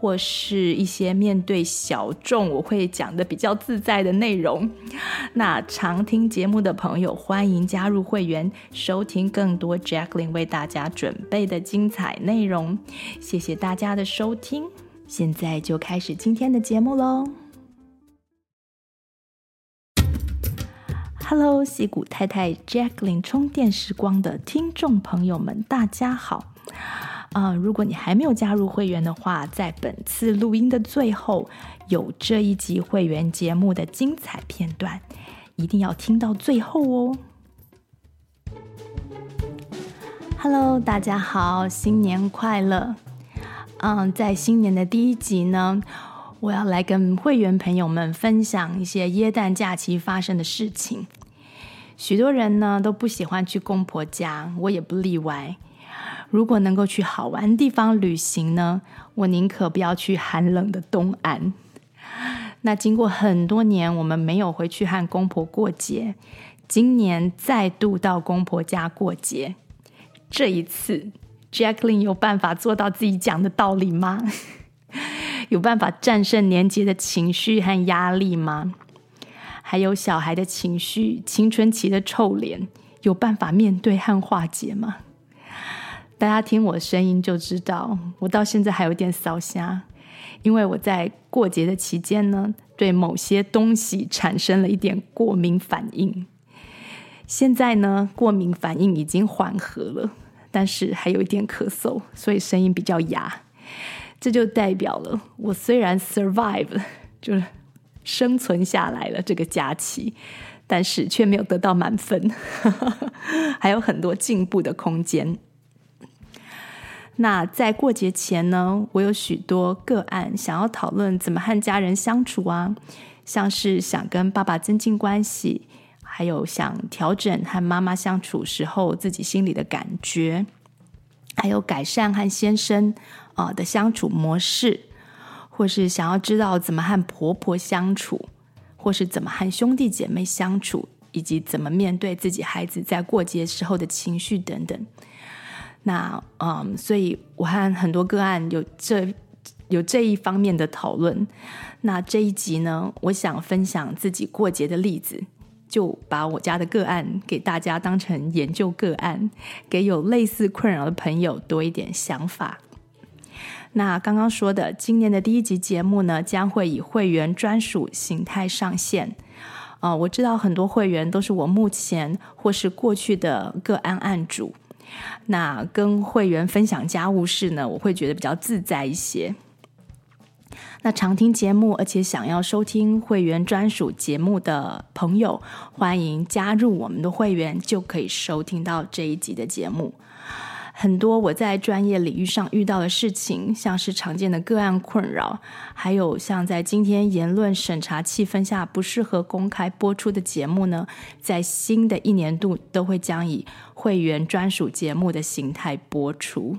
或是一些面对小众，我会讲得比较自在的内容。那常听节目的朋友，欢迎加入会员，收听更多 Jacqueline 为大家准备的精彩内容。谢谢大家的收听，现在就开始今天的节目喽。Hello，矽谷太太 Jacqueline 充电时光的听众朋友们，大家好。啊、如果你还没有加入会员的话，在本次录音的最后有这一集会员节目的精彩片段，一定要听到最后哦。Hello，大家好，新年快乐！嗯，在新年的第一集呢，我要来跟会员朋友们分享一些耶诞假期发生的事情。许多人呢都不喜欢去公婆家，我也不例外。如果能够去好玩的地方旅行呢，我宁可不要去寒冷的东岸。那经过很多年，我们没有回去和公婆过节，今年再度到公婆家过节。这一次，Jacqueline 有办法做到自己讲的道理吗？有办法战胜年节的情绪和压力吗？还有小孩的情绪、青春期的臭脸，有办法面对和化解吗？大家听我声音就知道，我到现在还有点烧声，因为我在过节的期间呢，对某些东西产生了一点过敏反应。现在呢，过敏反应已经缓和了，但是还有一点咳嗽，所以声音比较哑。这就代表了我虽然 survive，就是生存下来了这个假期，但是却没有得到满分，还有很多进步的空间。那在过节前呢，我有许多个案想要讨论怎么和家人相处啊，像是想跟爸爸增进关系，还有想调整和妈妈相处时候自己心里的感觉，还有改善和先生啊的相处模式，或是想要知道怎么和婆婆相处，或是怎么和兄弟姐妹相处，以及怎么面对自己孩子在过节时候的情绪等等。那嗯，所以我和很多个案有这有这一方面的讨论。那这一集呢，我想分享自己过节的例子，就把我家的个案给大家当成研究个案，给有类似困扰的朋友多一点想法。那刚刚说的，今年的第一集节目呢，将会以会员专属形态上线。啊、我知道很多会员都是我目前或是过去的个案案主。那跟会员分享家务事呢，我会觉得比较自在一些。那常听节目，而且想要收听会员专属节目的朋友，欢迎加入我们的会员，就可以收听到这一集的节目。很多我在专业领域上遇到的事情，像是常见的个案困扰，还有像在今天言论审查气氛下不适合公开播出的节目呢，在新的一年度都会将以会员专属节目的形态播出。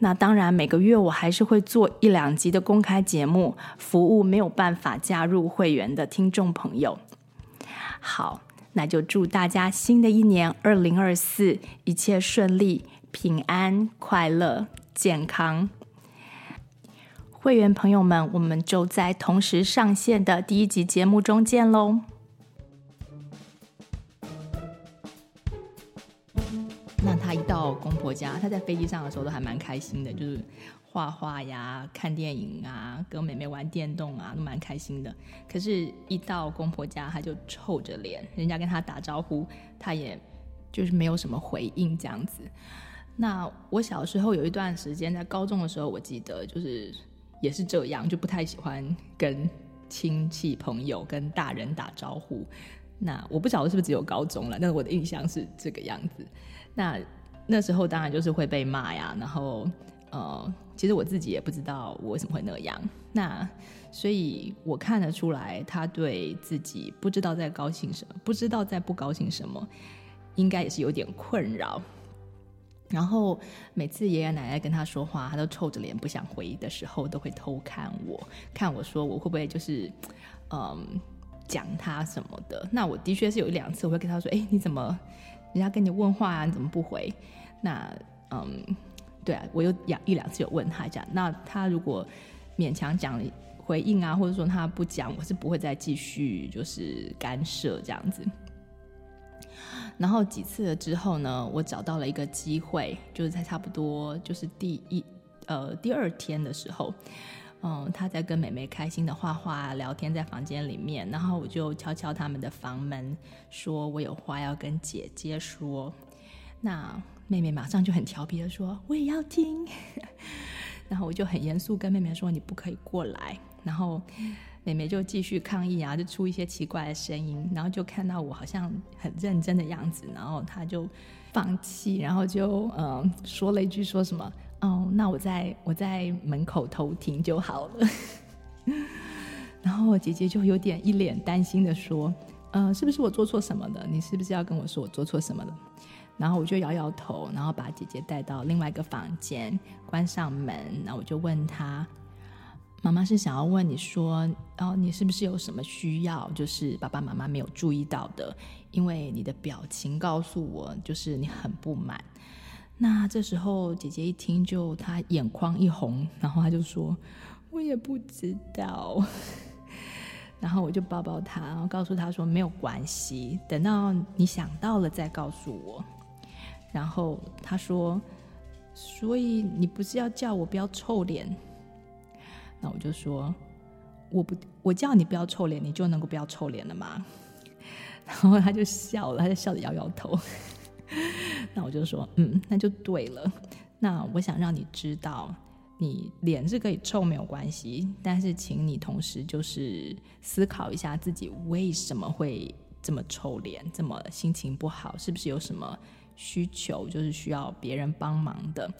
那当然，每个月我还是会做一两集的公开节目，服务没有办法加入会员的听众朋友。好，那就祝大家新的一年二零二四一切顺利。平安、快乐、健康，会员朋友们，我们就在同时上线的第一集节目中见喽。那他一到公婆家，他在飞机上的时候都还蛮开心的，就是画画呀、看电影啊、跟妹妹玩电动啊，都蛮开心的。可是，一到公婆家，他就臭着脸，人家跟他打招呼，他也就是没有什么回应，这样子。那我小时候有一段时间，在高中的时候，我记得就是也是这样，就不太喜欢跟亲戚朋友、跟大人打招呼。那我不晓得是不是只有高中了，但我的印象是这个样子。那那时候当然就是会被骂呀，然后呃，其实我自己也不知道我为什么会那样。那所以我看得出来，他对自己不知道在高兴什么，不知道在不高兴什么，应该也是有点困扰。然后每次爷爷奶奶跟他说话，他都臭着脸不想回的时候，都会偷看我，看我说我会不会就是，嗯，讲他什么的。那我的确是有两次，我会跟他说：“哎，你怎么，人家跟你问话啊，你怎么不回？”那，嗯，对啊，我有两一两次有问他讲。那他如果勉强讲回应啊，或者说他不讲，我是不会再继续就是干涉这样子。然后几次了之后呢，我找到了一个机会，就是在差不多就是第一呃第二天的时候，嗯，他在跟妹妹开心的画画聊天，在房间里面，然后我就敲敲他们的房门，说我有话要跟姐姐说。那妹妹马上就很调皮的说，我也要听。然后我就很严肃跟妹妹说，你不可以过来。然后。妹妹就继续抗议啊，就出一些奇怪的声音，然后就看到我好像很认真的样子，然后她就放弃，然后就嗯、说了一句说什么哦，那我在我在门口偷听就好了。然后姐姐就有点一脸担心的说，呃，是不是我做错什么了？你是不是要跟我说我做错什么了？然后我就摇摇头，然后把姐姐带到另外一个房间，关上门，然后我就问她。妈妈是想要问你说，哦，你是不是有什么需要，就是爸爸妈妈没有注意到的？因为你的表情告诉我，就是你很不满。那这时候姐姐一听就她眼眶一红，然后她就说：“我也不知道。” 然后我就抱抱她，然后告诉她说：“没有关系，等到你想到了再告诉我。”然后他说：“所以你不是要叫我不要臭脸？”那我就说，我不，我叫你不要臭脸，你就能够不要臭脸了吗？然后他就笑了，他就笑着摇摇头。那我就说，嗯，那就对了。那我想让你知道，你脸是可以臭没有关系，但是请你同时就是思考一下自己为什么会这么臭脸，这么心情不好，是不是有什么需求，就是需要别人帮忙的？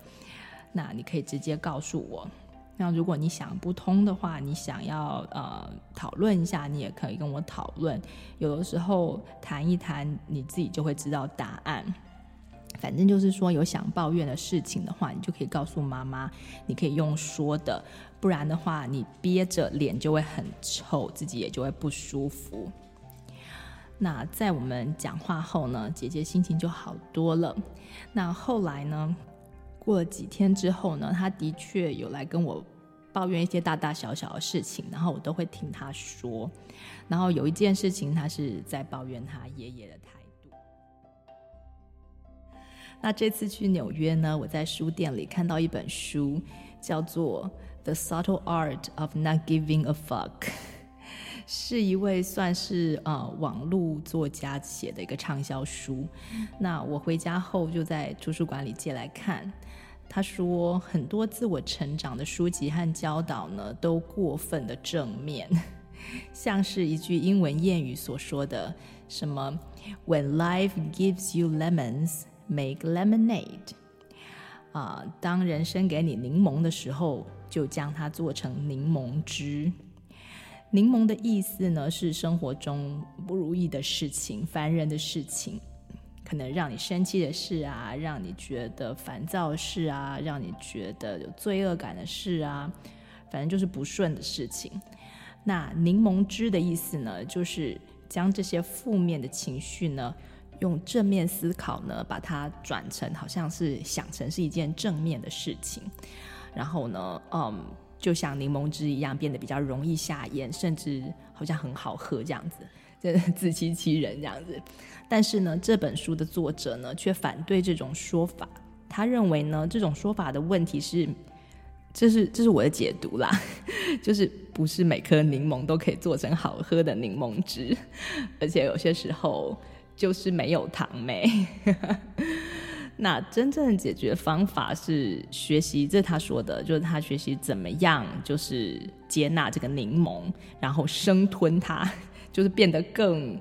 那你可以直接告诉我。那如果你想不通的话，你想要呃讨论一下，你也可以跟我讨论。有的时候谈一谈，你自己就会知道答案。反正就是说，有想抱怨的事情的话，你就可以告诉妈妈，你可以用说的，不然的话，你憋着脸就会很臭，自己也就会不舒服。那在我们讲话后呢，姐姐心情就好多了。那后来呢？过了几天之后呢，她的确有来跟我抱怨一些大大小小的事情，然后我都会听她说。然后有一件事情，她是在抱怨她爷爷的态度。那这次去纽约呢，我在书店里看到一本书，叫做《The Subtle Art of Not Giving a Fuck》，是一位算是呃网络作家写的一个畅销书。那我回家后就在图书馆里借来看。他说，很多自我成长的书籍和教导呢，都过分的正面，像是一句英文谚语所说的什么 “When life gives you lemons, make lemonade”，啊，当人生给你柠檬的时候，就将它做成柠檬汁。柠檬的意思呢，是生活中不如意的事情、烦人的事情。可能让你生气的事啊，让你觉得烦躁的事啊，让你觉得有罪恶感的事啊，反正就是不顺的事情。那柠檬汁的意思呢，就是将这些负面的情绪呢，用正面思考呢，把它转成好像是想成是一件正面的事情，然后呢，嗯，就像柠檬汁一样，变得比较容易下咽，甚至好像很好喝这样子。这自欺欺人这样子，但是呢，这本书的作者呢却反对这种说法。他认为呢，这种说法的问题是，这是这是我的解读啦，就是不是每颗柠檬都可以做成好喝的柠檬汁，而且有些时候就是没有糖味。那真正的解决方法是学习，这他说的，就是他学习怎么样，就是接纳这个柠檬，然后生吞它。就是变得更，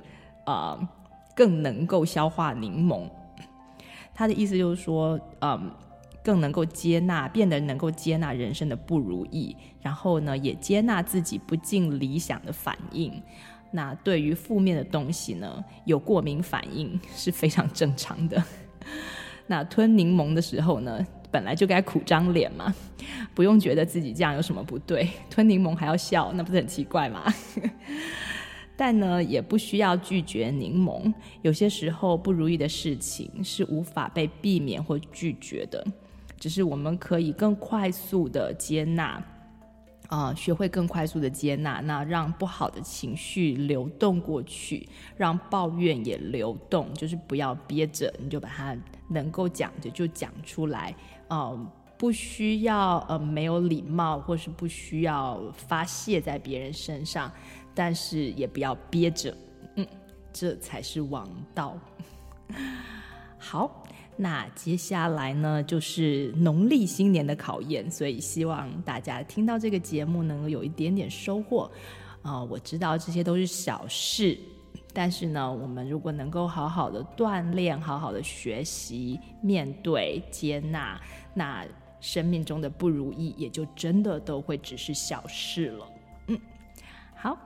啊、呃，更能够消化柠檬。他的意思就是说，嗯，更能够接纳，变得能够接纳人生的不如意，然后呢，也接纳自己不尽理想的反应。那对于负面的东西呢，有过敏反应是非常正常的。那吞柠檬的时候呢，本来就该苦张脸嘛，不用觉得自己这样有什么不对。吞柠檬还要笑，那不是很奇怪吗？但呢，也不需要拒绝柠檬。有些时候不如意的事情是无法被避免或拒绝的，只是我们可以更快速的接纳。啊、学会更快速的接纳，那让不好的情绪流动过去，让抱怨也流动，就是不要憋着，你就把它能够讲的就讲出来，呃，不需要呃没有礼貌，或是不需要发泄在别人身上，但是也不要憋着，嗯，这才是王道。好。那接下来呢，就是农历新年的考验，所以希望大家听到这个节目能够有一点点收获。啊、呃，我知道这些都是小事，但是呢，我们如果能够好好的锻炼，好好的学习，面对、接纳，那生命中的不如意也就真的都会只是小事了。嗯，好，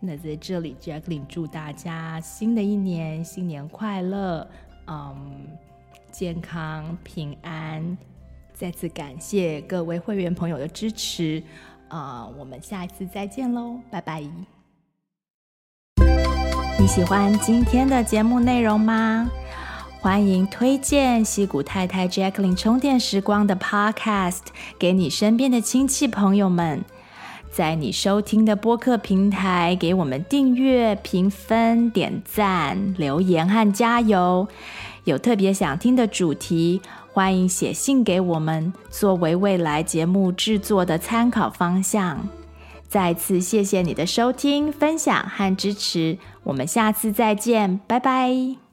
那在这里，Jacqueline 祝大家新的一年新年快乐。嗯。健康平安，再次感谢各位会员朋友的支持，啊、呃，我们下一次再见喽，拜拜！你喜欢今天的节目内容吗？欢迎推荐西谷太太 Jacqueline 充电时光的 Podcast 给你身边的亲戚朋友们，在你收听的播客平台给我们订阅、评分、点赞、留言和加油。有特别想听的主题，欢迎写信给我们，作为未来节目制作的参考方向。再次谢谢你的收听、分享和支持，我们下次再见，拜拜。